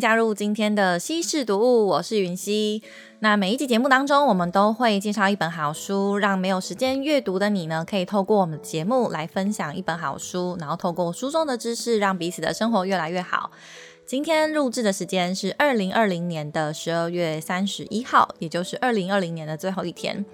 加入今天的西式读物，我是云溪。那每一集节目当中，我们都会介绍一本好书，让没有时间阅读的你呢，可以透过我们的节目来分享一本好书，然后透过书中的知识，让彼此的生活越来越好。今天录制的时间是二零二零年的十二月三十一号，也就是二零二零年的最后一天。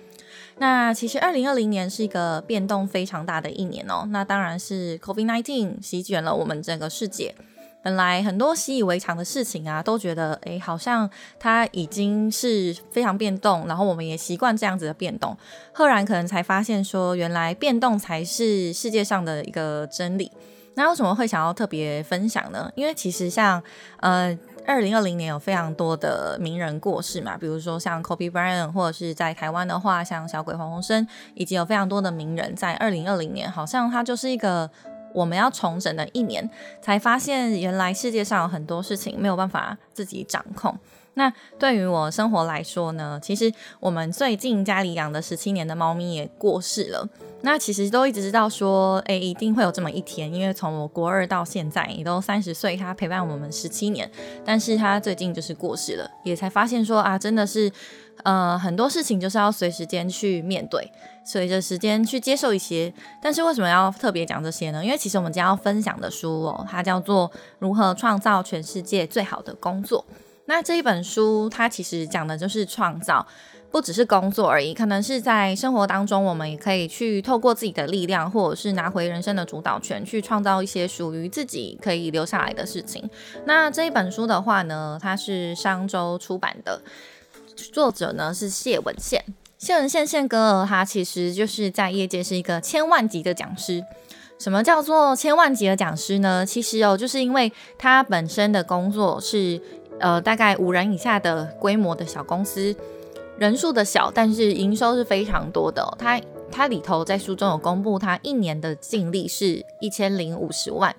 那其实二零二零年是一个变动非常大的一年哦。那当然是 COVID-19 席卷了我们整个世界。本来很多习以为常的事情啊，都觉得诶，好像它已经是非常变动，然后我们也习惯这样子的变动。赫然可能才发现说，原来变动才是世界上的一个真理。那为什么会想要特别分享呢？因为其实像呃，二零二零年有非常多的名人过世嘛，比如说像 Kobe Bryant，或者是在台湾的话，像小鬼黄鸿升，以及有非常多的名人在二零二零年，好像它就是一个。我们要重整了一年，才发现原来世界上有很多事情没有办法自己掌控。那对于我生活来说呢？其实我们最近家里养的十七年的猫咪也过世了。那其实都一直知道说，哎，一定会有这么一天，因为从我国二到现在，也都三十岁，它陪伴我们十七年，但是它最近就是过世了，也才发现说啊，真的是。呃，很多事情就是要随时间去面对，随着时间去接受一些。但是为什么要特别讲这些呢？因为其实我们今天要分享的书哦，它叫做《如何创造全世界最好的工作》。那这一本书，它其实讲的就是创造，不只是工作而已，可能是在生活当中，我们也可以去透过自己的力量，或者是拿回人生的主导权，去创造一些属于自己可以留下来的事情。那这一本书的话呢，它是商周出版的。作者呢是谢文宪，谢文宪宪哥，他其实就是在业界是一个千万级的讲师。什么叫做千万级的讲师呢？其实哦，就是因为他本身的工作是呃大概五人以下的规模的小公司，人数的小，但是营收是非常多的。他他里头在书中有公布，他一年的净利是一千零五十万，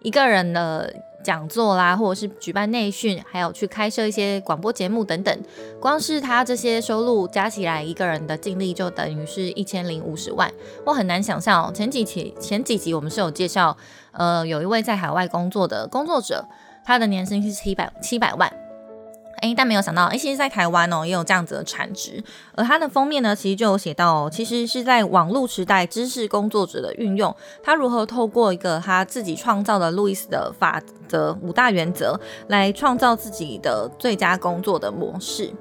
一个人的。讲座啦，或者是举办内训，还有去开设一些广播节目等等，光是他这些收入加起来，一个人的净利就等于是一千零五十万。我很难想象，前几期前几集我们是有介绍，呃，有一位在海外工作的工作者，他的年薪是七百七百万。哎，但没有想到，哎，其实，在台湾哦，也有这样子的产值。而它的封面呢，其实就有写到，其实是在网络时代，知识工作者的运用，他如何透过一个他自己创造的路易斯的法则五大原则，来创造自己的最佳工作的模式。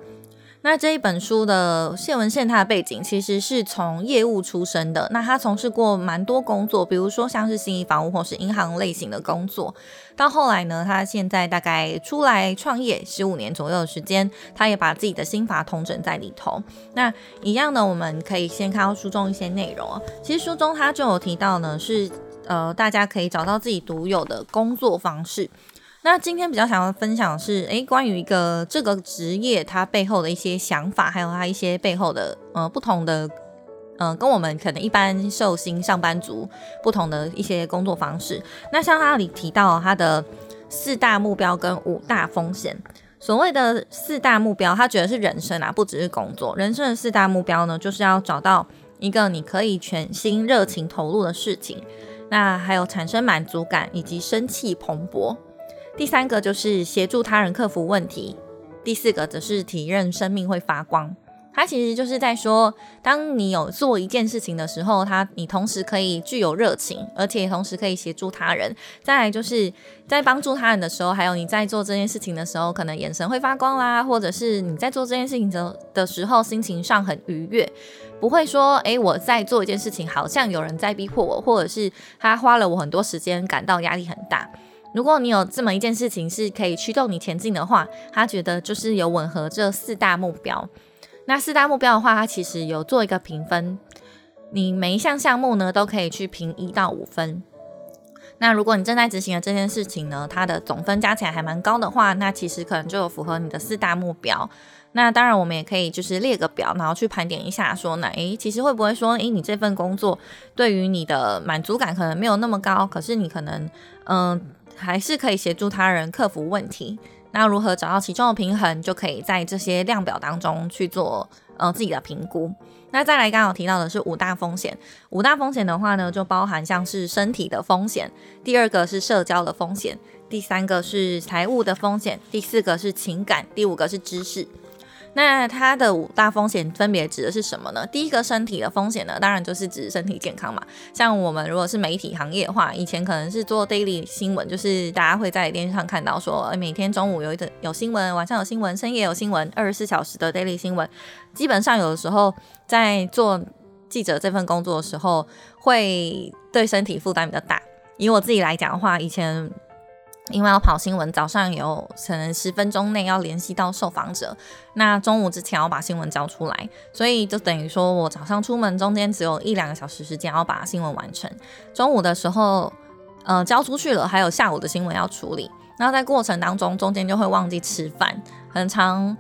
那这一本书的谢文宪，他的背景其实是从业务出身的。那他从事过蛮多工作，比如说像是新义房屋或是银行类型的工作。到后来呢，他现在大概出来创业十五年左右的时间，他也把自己的心法统整在里头。那一样呢，我们可以先看到书中一些内容。其实书中他就有提到呢，是呃，大家可以找到自己独有的工作方式。那今天比较想要分享的是，诶，关于一个这个职业它背后的一些想法，还有它一些背后的呃不同的，嗯，跟我们可能一般寿星上班族不同的一些工作方式。那像他里提到他的四大目标跟五大风险。所谓的四大目标，他觉得是人生啊，不只是工作。人生的四大目标呢，就是要找到一个你可以全心热情投入的事情，那还有产生满足感以及生气蓬勃。第三个就是协助他人克服问题，第四个则是体认生命会发光。他其实就是在说，当你有做一件事情的时候，他你同时可以具有热情，而且同时可以协助他人。再来就是在帮助他人的时候，还有你在做这件事情的时候，可能眼神会发光啦，或者是你在做这件事情的的时候，心情上很愉悦，不会说，诶，我在做一件事情，好像有人在逼迫我，或者是他花了我很多时间，感到压力很大。如果你有这么一件事情是可以驱动你前进的话，他觉得就是有吻合这四大目标。那四大目标的话，它其实有做一个评分，你每一项项目呢都可以去评一到五分。那如果你正在执行的这件事情呢，它的总分加起来还蛮高的话，那其实可能就有符合你的四大目标。那当然，我们也可以就是列个表，然后去盘点一下，说呢，诶，其实会不会说，诶，你这份工作对于你的满足感可能没有那么高，可是你可能，嗯。还是可以协助他人克服问题。那如何找到其中的平衡，就可以在这些量表当中去做呃自己的评估。那再来，刚刚提到的是五大风险。五大风险的话呢，就包含像是身体的风险，第二个是社交的风险，第三个是财务的风险，第四个是情感，第五个是知识。那它的五大风险分别指的是什么呢？第一个身体的风险呢，当然就是指身体健康嘛。像我们如果是媒体行业的话，以前可能是做 daily 新闻，就是大家会在电视上看到说，每天中午有一个有新闻，晚上有新闻，深夜有新闻，二十四小时的 daily 新闻。基本上有的时候在做记者这份工作的时候，会对身体负担比较大。以我自己来讲的话，以前。因为要跑新闻，早上有可能十分钟内要联系到受访者，那中午之前要把新闻交出来，所以就等于说我早上出门中间只有一两个小时时间要把新闻完成，中午的时候，呃，交出去了，还有下午的新闻要处理，那在过程当中中间就会忘记吃饭，很长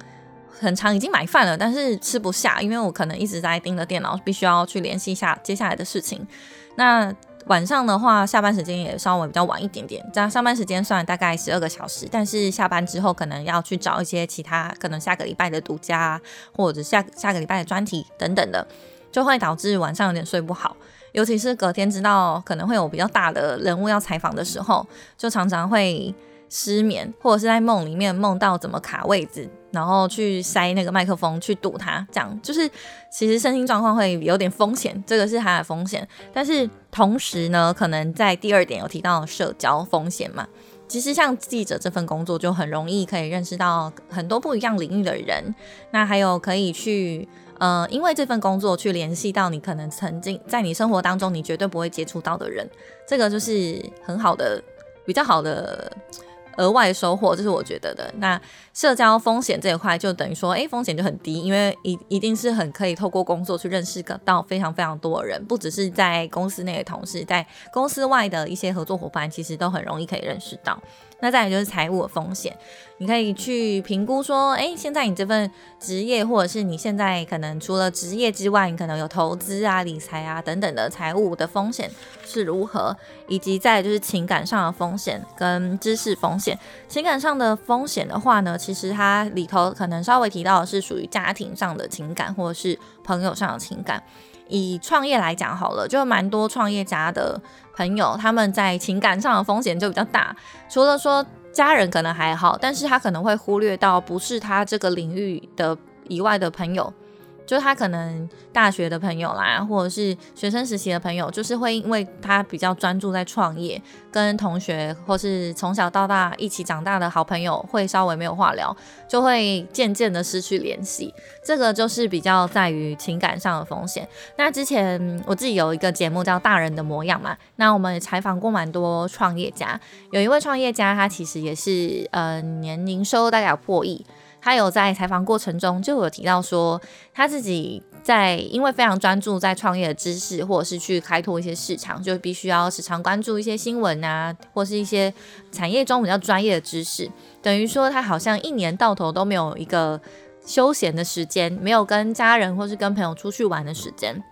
很长已经买饭了，但是吃不下，因为我可能一直在盯着电脑，必须要去联系一下接下来的事情，那。晚上的话，下班时间也稍微比较晚一点点。这样上班时间算大概十二个小时，但是下班之后可能要去找一些其他可能下个礼拜的独家，或者下下个礼拜的专题等等的，就会导致晚上有点睡不好。尤其是隔天知道可能会有比较大的人物要采访的时候，就常常会。失眠，或者是在梦里面梦到怎么卡位置，然后去塞那个麦克风去堵它，这样就是其实身心状况会有点风险，这个是它的风险。但是同时呢，可能在第二点有提到社交风险嘛，其实像记者这份工作就很容易可以认识到很多不一样领域的人，那还有可以去呃，因为这份工作去联系到你可能曾经在你生活当中你绝对不会接触到的人，这个就是很好的比较好的。额外收获，这是我觉得的。那社交风险这一块，就等于说，哎，风险就很低，因为一一定是很可以透过工作去认识到非常非常多的人，不只是在公司内的同事，在公司外的一些合作伙伴，其实都很容易可以认识到。那再来就是财务的风险，你可以去评估说，哎，现在你这份职业，或者是你现在可能除了职业之外，你可能有投资啊、理财啊等等的财务的风险是如何，以及再就是情感上的风险跟知识风险。情感上的风险的话呢，其实它里头可能稍微提到的是属于家庭上的情感，或者是朋友上的情感。以创业来讲好了，就蛮多创业家的朋友，他们在情感上的风险就比较大。除了说家人可能还好，但是他可能会忽略到不是他这个领域的以外的朋友。就他可能大学的朋友啦，或者是学生时期的朋友，就是会因为他比较专注在创业，跟同学或是从小到大一起长大的好朋友会稍微没有话聊，就会渐渐的失去联系。这个就是比较在于情感上的风险。那之前我自己有一个节目叫《大人的模样》嘛，那我们也采访过蛮多创业家，有一位创业家他其实也是呃年营收大概有破亿。他有在采访过程中就有提到说，他自己在因为非常专注在创业的知识，或者是去开拓一些市场，就必须要时常关注一些新闻啊，或是一些产业中比较专业的知识。等于说他好像一年到头都没有一个休闲的时间，没有跟家人或是跟朋友出去玩的时间。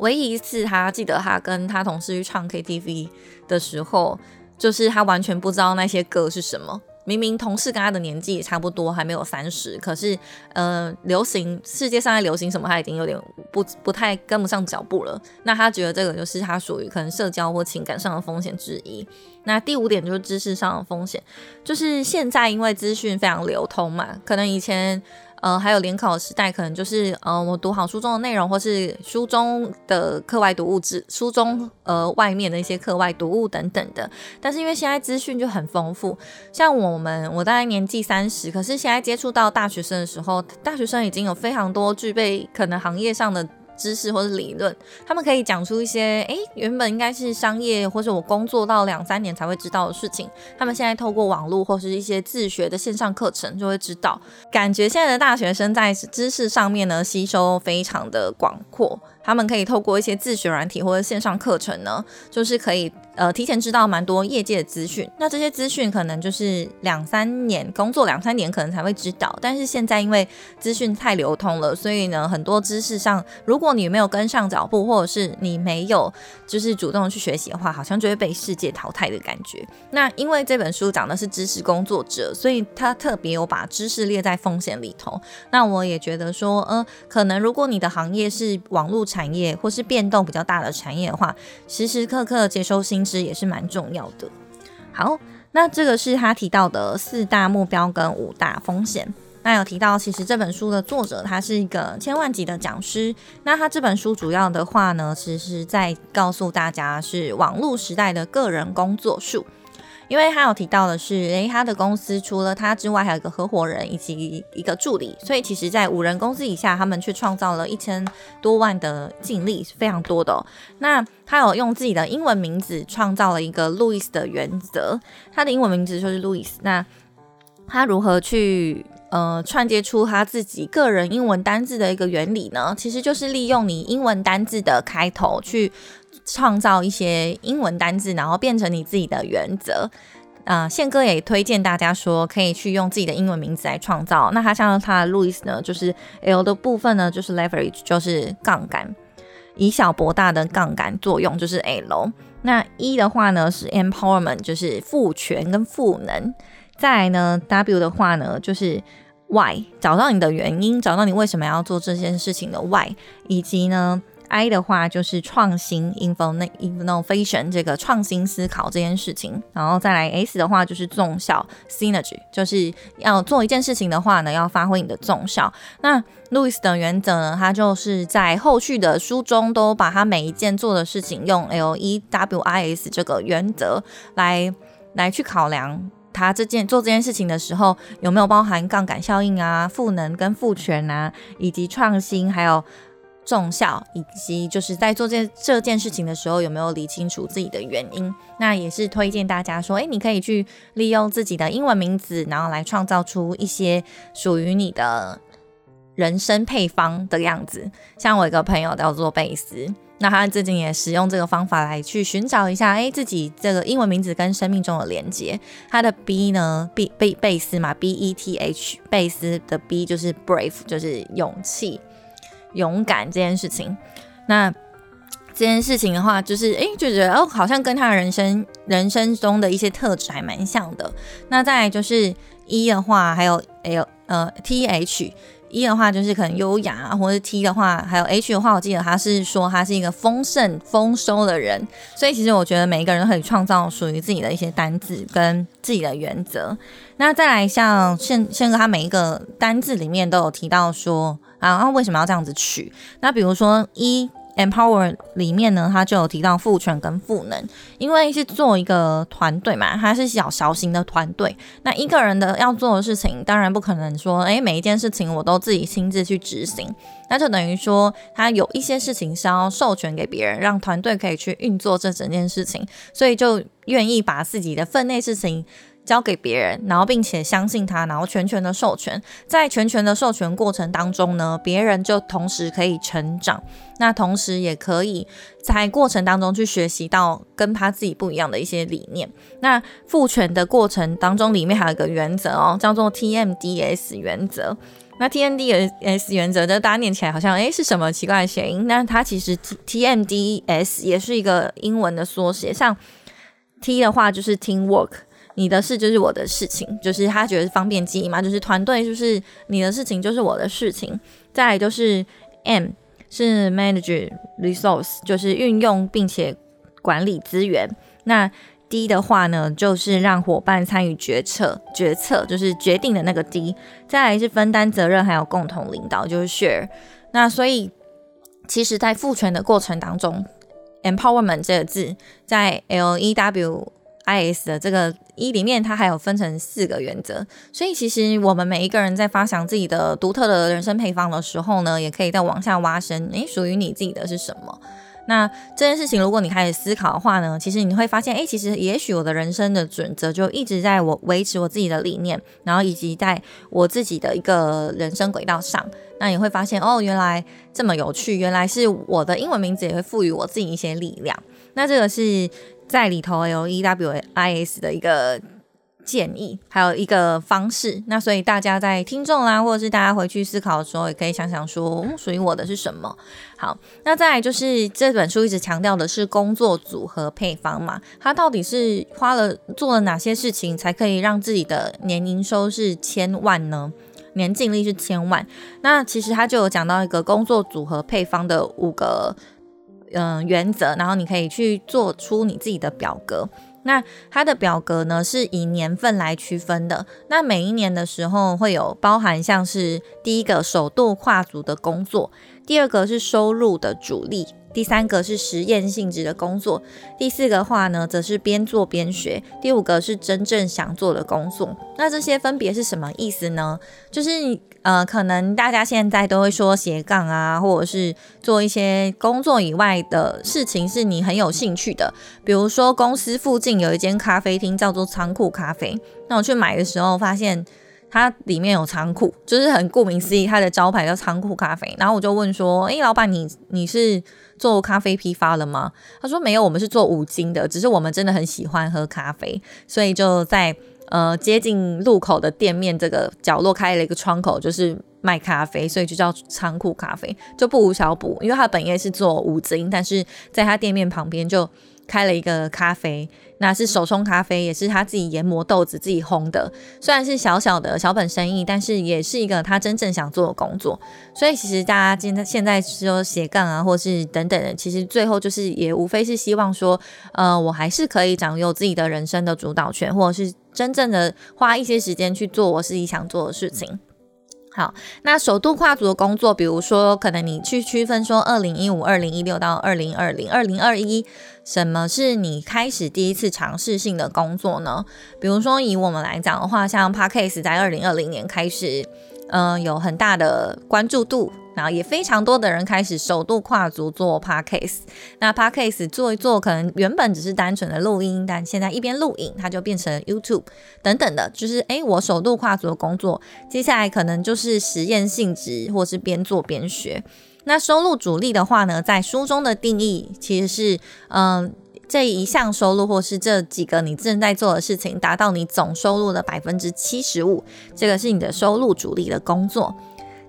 唯一一次他记得他跟他同事去唱 KTV 的时候，就是他完全不知道那些歌是什么。明明同事跟他的年纪也差不多，还没有三十，可是，呃，流行世界上在流行什么，他已经有点不不太跟不上脚步了。那他觉得这个就是他属于可能社交或情感上的风险之一。那第五点就是知识上的风险，就是现在因为资讯非常流通嘛，可能以前。呃，还有联考时代，可能就是呃，我读好书中的内容，或是书中的课外读物之书中呃外面的一些课外读物等等的。但是因为现在资讯就很丰富，像我们我大概年纪三十，可是现在接触到大学生的时候，大学生已经有非常多具备可能行业上的。知识或者理论，他们可以讲出一些诶，原本应该是商业或者我工作到两三年才会知道的事情，他们现在透过网络或是一些自学的线上课程就会知道。感觉现在的大学生在知识上面呢，吸收非常的广阔。他们可以透过一些自学软体或者线上课程呢，就是可以呃提前知道蛮多业界的资讯。那这些资讯可能就是两三年工作两三年可能才会知道。但是现在因为资讯太流通了，所以呢很多知识上，如果你没有跟上脚步，或者是你没有就是主动去学习的话，好像就会被世界淘汰的感觉。那因为这本书讲的是知识工作者，所以他特别有把知识列在风险里头。那我也觉得说，呃，可能如果你的行业是网络。产业或是变动比较大的产业的话，时时刻刻接收新知也是蛮重要的。好。那这个是他提到的四大目标跟五大风险。那有提到，其实这本书的作者他是一个千万级的讲师。那他这本书主要的话呢，其实是在告诉大家是网络时代的个人工作术。因为他有提到的是，诶，他的公司除了他之外，还有一个合伙人以及一个助理，所以其实，在五人公司以下，他们却创造了一千多万的净利，是非常多的。那他有用自己的英文名字创造了一个路易斯的原则，他的英文名字就是路易斯。那他如何去呃串接出他自己个人英文单字的一个原理呢？其实就是利用你英文单字的开头去。创造一些英文单字，然后变成你自己的原则。啊，宪哥也推荐大家说，可以去用自己的英文名字来创造。那他像他的路易斯呢，就是 L 的部分呢，就是 leverage，就是杠杆，以小博大的杠杆作用，就是 L。那 E 的话呢，是 empowerment，就是赋权跟赋能。再来呢，W 的话呢，就是 Why，找到你的原因，找到你为什么要做这件事情的 Why，以及呢。I 的话就是创新，innovation 这个创新思考这件事情，然后再来 S 的话就是纵效，synergy 就是要做一件事情的话呢，要发挥你的纵效。那 Louis 的原则呢，他就是在后续的书中都把他每一件做的事情用 L E W I S 这个原则来来去考量他这件做这件事情的时候有没有包含杠杆效应啊、赋能跟赋权啊，以及创新还有。重效以及就是在做这这件事情的时候，有没有理清楚自己的原因？那也是推荐大家说，诶，你可以去利用自己的英文名字，然后来创造出一些属于你的人生配方的样子。像我一个朋友叫做贝斯，那他最近也使用这个方法来去寻找一下，哎，自己这个英文名字跟生命中的连接。他的 B 呢，，B 贝贝斯嘛，B E T H，贝斯的 B 就是 brave，就是勇气。勇敢这件事情，那这件事情的话，就是哎，就觉得哦，好像跟他人生人生中的一些特质还蛮像的。那再就是一的话，还有 L 呃 T H。一的话就是可能优雅，或者是 T 的话，还有 H 的话，我记得他是说他是一个丰盛丰收的人，所以其实我觉得每一个人都可以创造属于自己的一些单字跟自己的原则。那再来像宪宪哥，他每一个单字里面都有提到说啊，为什么要这样子取？那比如说一。Empower 里面呢，他就有提到赋权跟赋能，因为是做一个团队嘛，它是小小型的团队，那一个人的要做的事情，当然不可能说，诶，每一件事情我都自己亲自去执行，那就等于说，他有一些事情是要授权给别人，让团队可以去运作这整件事情，所以就愿意把自己的分内事情。交给别人，然后并且相信他，然后全权的授权，在全权的授权过程当中呢，别人就同时可以成长，那同时也可以在过程当中去学习到跟他自己不一样的一些理念。那赋权的过程当中，里面还有一个原则哦，叫做 TMDS 原则。那 TMDS 原则，这大家念起来好像诶是什么奇怪的谐音？那它其实 TMDS 也是一个英文的缩写，像 T 的话就是 Teamwork。你的事就是我的事情，就是他觉得方便记忆嘛，就是团队就是你的事情就是我的事情。再来就是 M 是 manage resource，就是运用并且管理资源。那 D 的话呢，就是让伙伴参与决策，决策就是决定的那个 D。再来是分担责任，还有共同领导，就是 share。那所以其实，在赋权的过程当中，empowerment 这个字在 L E W I S 的这个。一里面它还有分成四个原则，所以其实我们每一个人在发想自己的独特的人生配方的时候呢，也可以再往下挖深，诶，属于你自己的是什么？那这件事情如果你开始思考的话呢，其实你会发现，诶，其实也许我的人生的准则就一直在我维持我自己的理念，然后以及在我自己的一个人生轨道上，那你会发现，哦，原来这么有趣，原来是我的英文名字也会赋予我自己一些力量，那这个是。在里头有 E W I S 的一个建议，还有一个方式。那所以大家在听众啦，或者是大家回去思考的时候，也可以想想说，属于我的是什么。好，那再来就是这本书一直强调的是工作组合配方嘛，它到底是花了做了哪些事情，才可以让自己的年营收是千万呢？年净利是千万。那其实他就有讲到一个工作组合配方的五个。嗯，原则，然后你可以去做出你自己的表格。那它的表格呢是以年份来区分的。那每一年的时候会有包含像是第一个首度跨组的工作，第二个是收入的主力。第三个是实验性质的工作，第四个话呢，则是边做边学，第五个是真正想做的工作。那这些分别是什么意思呢？就是呃，可能大家现在都会说斜杠啊，或者是做一些工作以外的事情是你很有兴趣的。比如说公司附近有一间咖啡厅叫做仓库咖啡，那我去买的时候发现。它里面有仓库，就是很顾名思义，它的招牌叫仓库咖啡。然后我就问说：“诶，老板，你你是做咖啡批发的吗？”他说：“没有，我们是做五金的，只是我们真的很喜欢喝咖啡，所以就在呃接近路口的店面这个角落开了一个窗口，就是卖咖啡，所以就叫仓库咖啡，就不无小补。因为他本业是做五金，但是在他店面旁边就。”开了一个咖啡，那是手冲咖啡，也是他自己研磨豆子自己烘的。虽然是小小的小本生意，但是也是一个他真正想做的工作。所以其实大家现在现在说斜杠啊，或是等等的，其实最后就是也无非是希望说，呃，我还是可以掌握自己的人生的主导权，或者是真正的花一些时间去做我自己想做的事情。好，那首度跨足的工作，比如说，可能你去区分说，二零一五、二零一六到二零二零、二零二一，什么是你开始第一次尝试性的工作呢？比如说，以我们来讲的话，像 Parkcase 在二零二零年开始。嗯，有很大的关注度，然后也非常多的人开始首度跨足做 podcast。那 podcast 做一做，可能原本只是单纯的录音，但现在一边录影，它就变成 YouTube 等等的，就是诶，我首度跨足的工作，接下来可能就是实验性质，或是边做边学。那收入主力的话呢，在书中的定义其实是，嗯。这一项收入，或是这几个你正在做的事情，达到你总收入的百分之七十五，这个是你的收入主力的工作。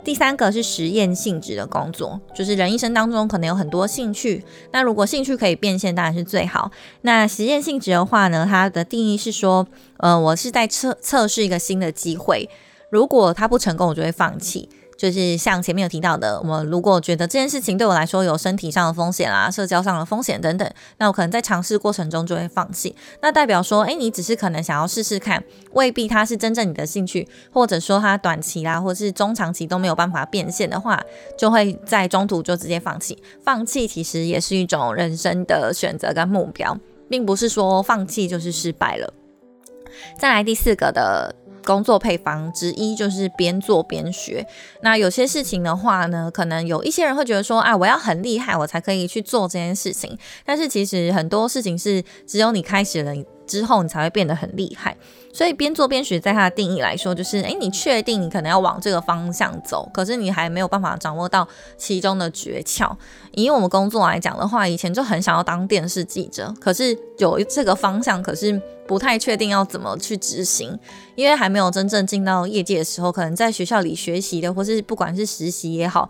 第三个是实验性质的工作，就是人一生当中可能有很多兴趣，那如果兴趣可以变现，当然是最好。那实验性质的话呢，它的定义是说，呃，我是在测测试一个新的机会，如果它不成功，我就会放弃。就是像前面有提到的，我如果觉得这件事情对我来说有身体上的风险啊、社交上的风险等等，那我可能在尝试过程中就会放弃。那代表说，诶，你只是可能想要试试看，未必它是真正你的兴趣，或者说它短期啦，或是中长期都没有办法变现的话，就会在中途就直接放弃。放弃其实也是一种人生的选择跟目标，并不是说放弃就是失败了。再来第四个的。工作配方之一就是边做边学。那有些事情的话呢，可能有一些人会觉得说，啊，我要很厉害，我才可以去做这件事情。但是其实很多事情是只有你开始了之后，你才会变得很厉害。所以边做边学，在它的定义来说，就是诶，你确定你可能要往这个方向走，可是你还没有办法掌握到其中的诀窍。以我们工作来讲的话，以前就很想要当电视记者，可是有这个方向，可是不太确定要怎么去执行，因为还没有真正进到业界的时候，可能在学校里学习的，或是不管是实习也好，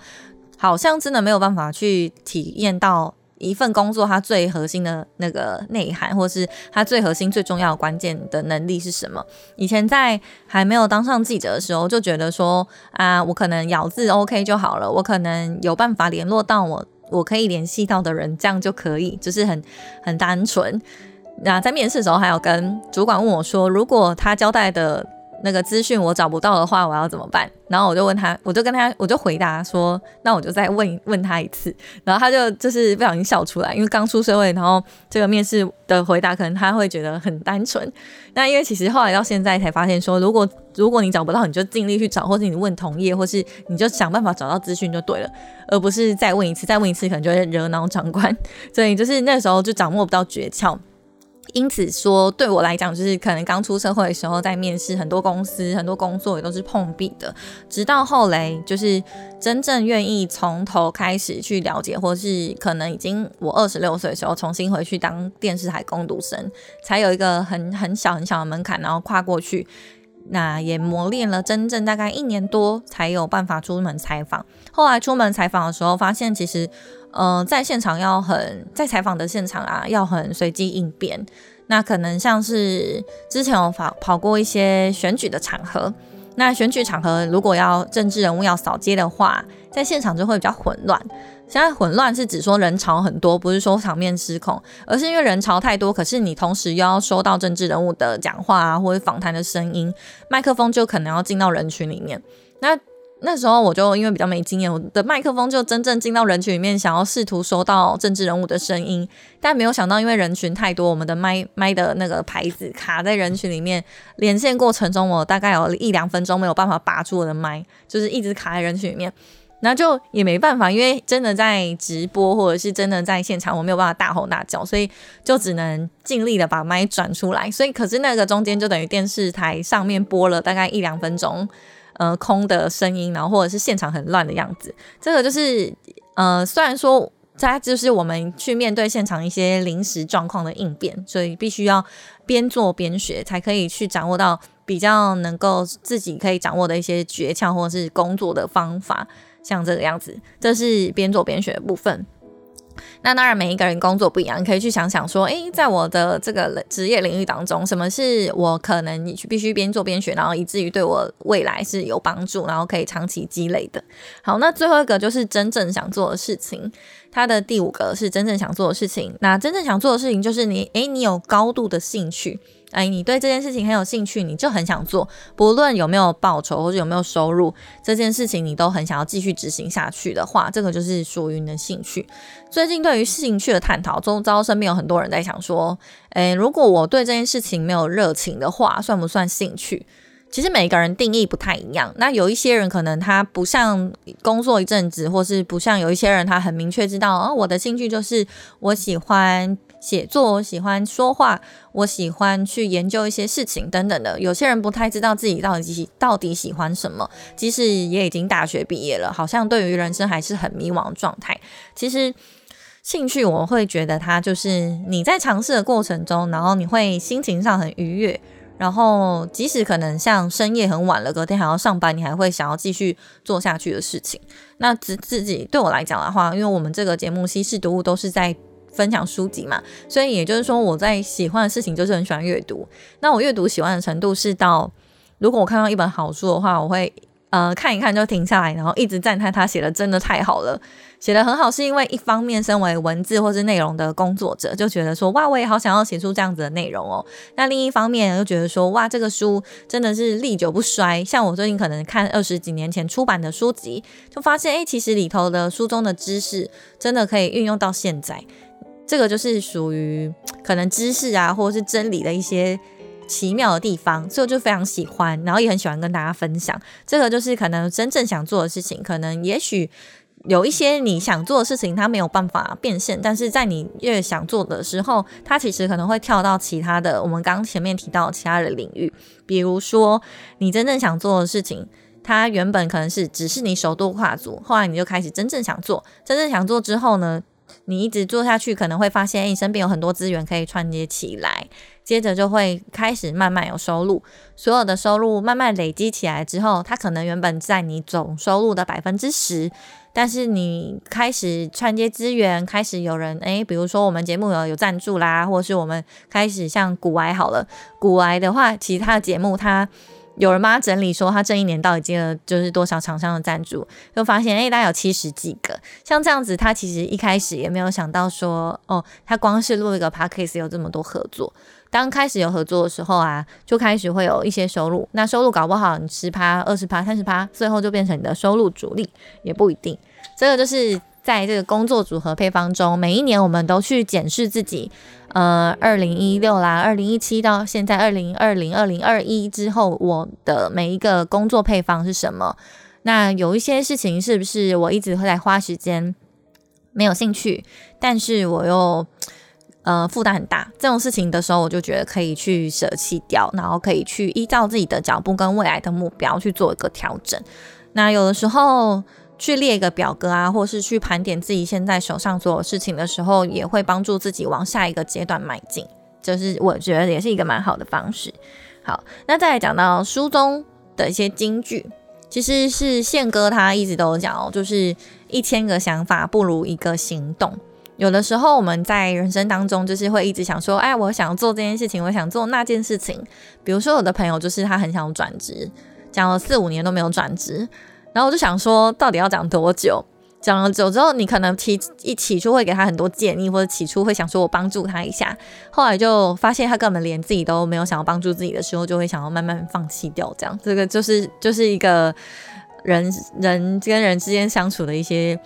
好像真的没有办法去体验到。一份工作，它最核心的那个内涵，或是它最核心、最重要的关键的能力是什么？以前在还没有当上记者的时候，就觉得说啊，我可能咬字 OK 就好了，我可能有办法联络到我我可以联系到的人，这样就可以，就是很很单纯。那在面试的时候，还有跟主管问我说，如果他交代的。那个资讯我找不到的话，我要怎么办？然后我就问他，我就跟他，我就回答说，那我就再问问他一次。然后他就就是不小心笑出来，因为刚出社会，然后这个面试的回答可能他会觉得很单纯。那因为其实后来到现在才发现，说如果如果你找不到，你就尽力去找，或是你问同业，或是你就想办法找到资讯就对了，而不是再问一次，再问一次可能就会惹恼长官。所以就是那时候就掌握不到诀窍。因此说，对我来讲，就是可能刚出社会的时候，在面试很多公司、很多工作也都是碰壁的。直到后来，就是真正愿意从头开始去了解，或是可能已经我二十六岁的时候，重新回去当电视台工读生，才有一个很很小很小的门槛，然后跨过去。那也磨练了真正大概一年多，才有办法出门采访。后来出门采访的时候，发现其实。嗯，在现场要很在采访的现场啊，要很随机应变。那可能像是之前我跑跑过一些选举的场合，那选举场合如果要政治人物要扫街的话，在现场就会比较混乱。现在混乱是指说人潮很多，不是说场面失控，而是因为人潮太多，可是你同时又要收到政治人物的讲话啊或者访谈的声音，麦克风就可能要进到人群里面。那那时候我就因为比较没经验，我的麦克风就真正进到人群里面，想要试图收到政治人物的声音，但没有想到因为人群太多，我们的麦麦的那个牌子卡在人群里面，连线过程中我大概有一两分钟没有办法拔出我的麦，就是一直卡在人群里面，那就也没办法，因为真的在直播或者是真的在现场，我没有办法大吼大叫，所以就只能尽力的把麦转出来，所以可是那个中间就等于电视台上面播了大概一两分钟。呃，空的声音，然后或者是现场很乱的样子，这个就是呃，虽然说它就是我们去面对现场一些临时状况的应变，所以必须要边做边学，才可以去掌握到比较能够自己可以掌握的一些诀窍或者是工作的方法，像这个样子，这是边做边学的部分。那当然，每一个人工作不一样，你可以去想想说，诶，在我的这个职业领域当中，什么是我可能你去必须边做边学，然后以至于对我未来是有帮助，然后可以长期积累的。好，那最后一个就是真正想做的事情，它的第五个是真正想做的事情。那真正想做的事情就是你，诶，你有高度的兴趣。哎，你对这件事情很有兴趣，你就很想做，不论有没有报酬或者有没有收入，这件事情你都很想要继续执行下去的话，这个就是属于你的兴趣。最近对于兴趣的探讨，周遭身边有很多人在想说，诶，如果我对这件事情没有热情的话，算不算兴趣？其实每个人定义不太一样。那有一些人可能他不像工作一阵子，或是不像有一些人他很明确知道，哦，我的兴趣就是我喜欢。写作，我喜欢说话，我喜欢去研究一些事情等等的。有些人不太知道自己到底到底喜欢什么，即使也已经大学毕业了，好像对于人生还是很迷茫状态。其实兴趣，我会觉得它就是你在尝试的过程中，然后你会心情上很愉悦，然后即使可能像深夜很晚了，隔天还要上班，你还会想要继续做下去的事情。那自自己对我来讲的话，因为我们这个节目《稀释读物》都是在。分享书籍嘛，所以也就是说，我在喜欢的事情就是很喜欢阅读。那我阅读喜欢的程度是到，如果我看到一本好书的话，我会呃看一看就停下来，然后一直赞叹他写的真的太好了，写的很好。是因为一方面身为文字或是内容的工作者，就觉得说哇，我也好想要写出这样子的内容哦。那另一方面又觉得说哇，这个书真的是历久不衰。像我最近可能看二十几年前出版的书籍，就发现哎，其实里头的书中的知识真的可以运用到现在。这个就是属于可能知识啊，或者是真理的一些奇妙的地方，所以我就非常喜欢，然后也很喜欢跟大家分享。这个就是可能真正想做的事情，可能也许有一些你想做的事情，它没有办法变现，但是在你越想做的时候，它其实可能会跳到其他的，我们刚前面提到其他的领域，比如说你真正想做的事情，它原本可能是只是你首度跨足，后来你就开始真正想做，真正想做之后呢？你一直做下去，可能会发现，你身边有很多资源可以串接起来，接着就会开始慢慢有收入。所有的收入慢慢累积起来之后，它可能原本在你总收入的百分之十，但是你开始串接资源，开始有人诶，比如说我们节目有有赞助啦，或是我们开始像古癌好了，古癌的话，其他的节目它。有人帮他整理说，他这一年到底接了就是多少厂商的赞助，就发现哎，大概有七十几个。像这样子，他其实一开始也没有想到说，哦，他光是录一个 podcast 有这么多合作。当开始有合作的时候啊，就开始会有一些收入。那收入搞不好，你十趴、二十趴、三十趴，最后就变成你的收入主力，也不一定。这个就是在这个工作组合配方中，每一年我们都去检视自己。呃，二零一六啦，二零一七到现在二零二零、二零二一之后，我的每一个工作配方是什么？那有一些事情是不是我一直会在花时间，没有兴趣，但是我又呃负担很大，这种事情的时候，我就觉得可以去舍弃掉，然后可以去依照自己的脚步跟未来的目标去做一个调整。那有的时候。去列一个表格啊，或是去盘点自己现在手上所有事情的时候，也会帮助自己往下一个阶段迈进。就是我觉得也是一个蛮好的方式。好，那再来讲到书中的一些金句，其实是宪哥他一直都有讲哦，就是一千个想法不如一个行动。有的时候我们在人生当中，就是会一直想说，哎，我想做这件事情，我想做那件事情。比如说，我的朋友就是他很想转职。讲了四五年都没有转职，然后我就想说，到底要讲多久？讲了久之后，你可能提一起初会给他很多建议，或者起初会想说我帮助他一下，后来就发现他根本连自己都没有想要帮助自己的时候，就会想要慢慢放弃掉。这样，这个就是就是一个人人跟人之间相处的一些。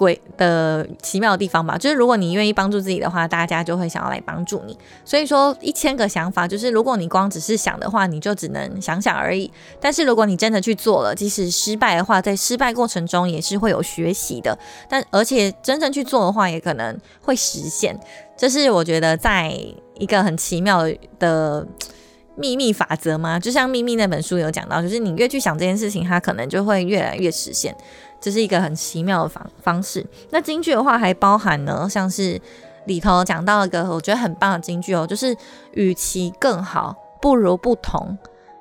鬼的奇妙的地方吧，就是如果你愿意帮助自己的话，大家就会想要来帮助你。所以说，一千个想法，就是如果你光只是想的话，你就只能想想而已。但是如果你真的去做了，即使失败的话，在失败过程中也是会有学习的。但而且真正去做的话，也可能会实现。这是我觉得在一个很奇妙的秘密法则吗？就像《秘密》那本书有讲到，就是你越去想这件事情，它可能就会越来越实现。这是一个很奇妙的方方式。那京剧的话还包含呢，像是里头讲到一个我觉得很棒的京剧哦，就是与其更好，不如不同。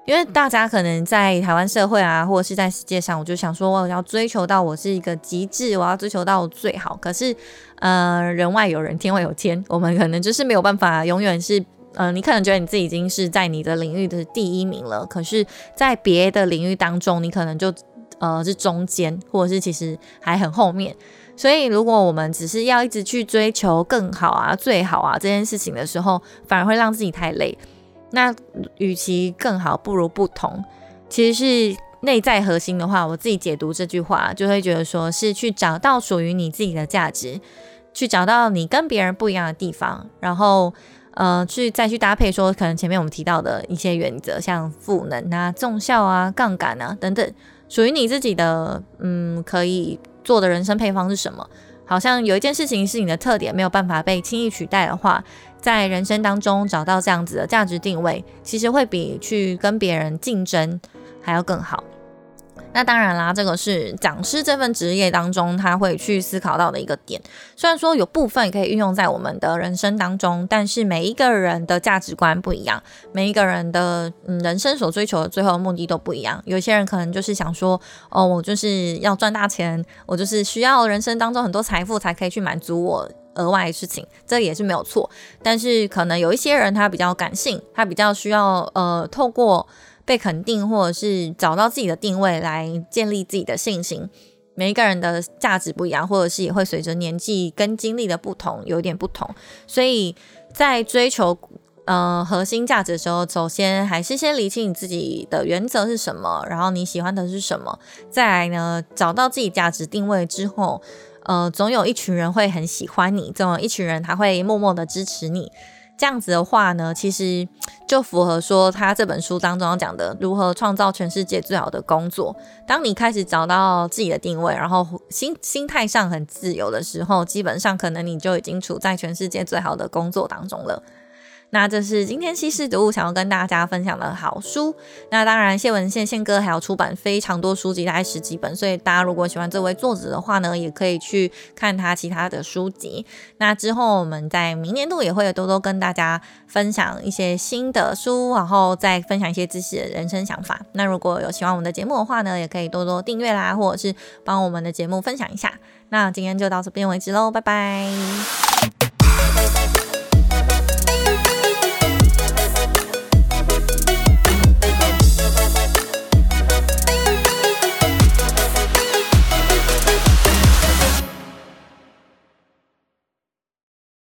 因为大家可能在台湾社会啊，或者是在世界上，我就想说我要追求到我是一个极致，我要追求到最好。可是，呃，人外有人，天外有天，我们可能就是没有办法永远是，呃，你可能觉得你自己已经是在你的领域的第一名了，可是，在别的领域当中，你可能就。呃，是中间，或者是其实还很后面，所以如果我们只是要一直去追求更好啊、最好啊这件事情的时候，反而会让自己太累。那与其更好，不如不同。其实是内在核心的话，我自己解读这句话，就会觉得说是去找到属于你自己的价值，去找到你跟别人不一样的地方，然后呃，去再去搭配说，可能前面我们提到的一些原则，像赋能啊、重效啊、杠杆啊等等。属于你自己的，嗯，可以做的人生配方是什么？好像有一件事情是你的特点，没有办法被轻易取代的话，在人生当中找到这样子的价值定位，其实会比去跟别人竞争还要更好。那当然啦，这个是讲师这份职业当中他会去思考到的一个点。虽然说有部分可以运用在我们的人生当中，但是每一个人的价值观不一样，每一个人的嗯人生所追求的最后的目的都不一样。有些人可能就是想说，哦，我就是要赚大钱，我就是需要人生当中很多财富才可以去满足我额外的事情，这也是没有错。但是可能有一些人他比较感性，他比较需要呃透过。被肯定，或者是找到自己的定位来建立自己的信心。每一个人的价值不一样，或者是也会随着年纪跟经历的不同有一点不同。所以在追求呃核心价值的时候，首先还是先理清你自己的原则是什么，然后你喜欢的是什么。再来呢，找到自己价值定位之后，呃，总有一群人会很喜欢你，总有一群人他会默默的支持你。这样子的话呢，其实就符合说他这本书当中讲的如何创造全世界最好的工作。当你开始找到自己的定位，然后心心态上很自由的时候，基本上可能你就已经处在全世界最好的工作当中了。那这是今天西式读物想要跟大家分享的好书。那当然，谢文宪宪哥还要出版非常多书籍，大概十几本，所以大家如果喜欢这位作者的话呢，也可以去看他其他的书籍。那之后我们在明年度也会多多跟大家分享一些新的书，然后再分享一些知识、人生想法。那如果有喜欢我们的节目的话呢，也可以多多订阅啦，或者是帮我们的节目分享一下。那今天就到这边为止喽，拜拜。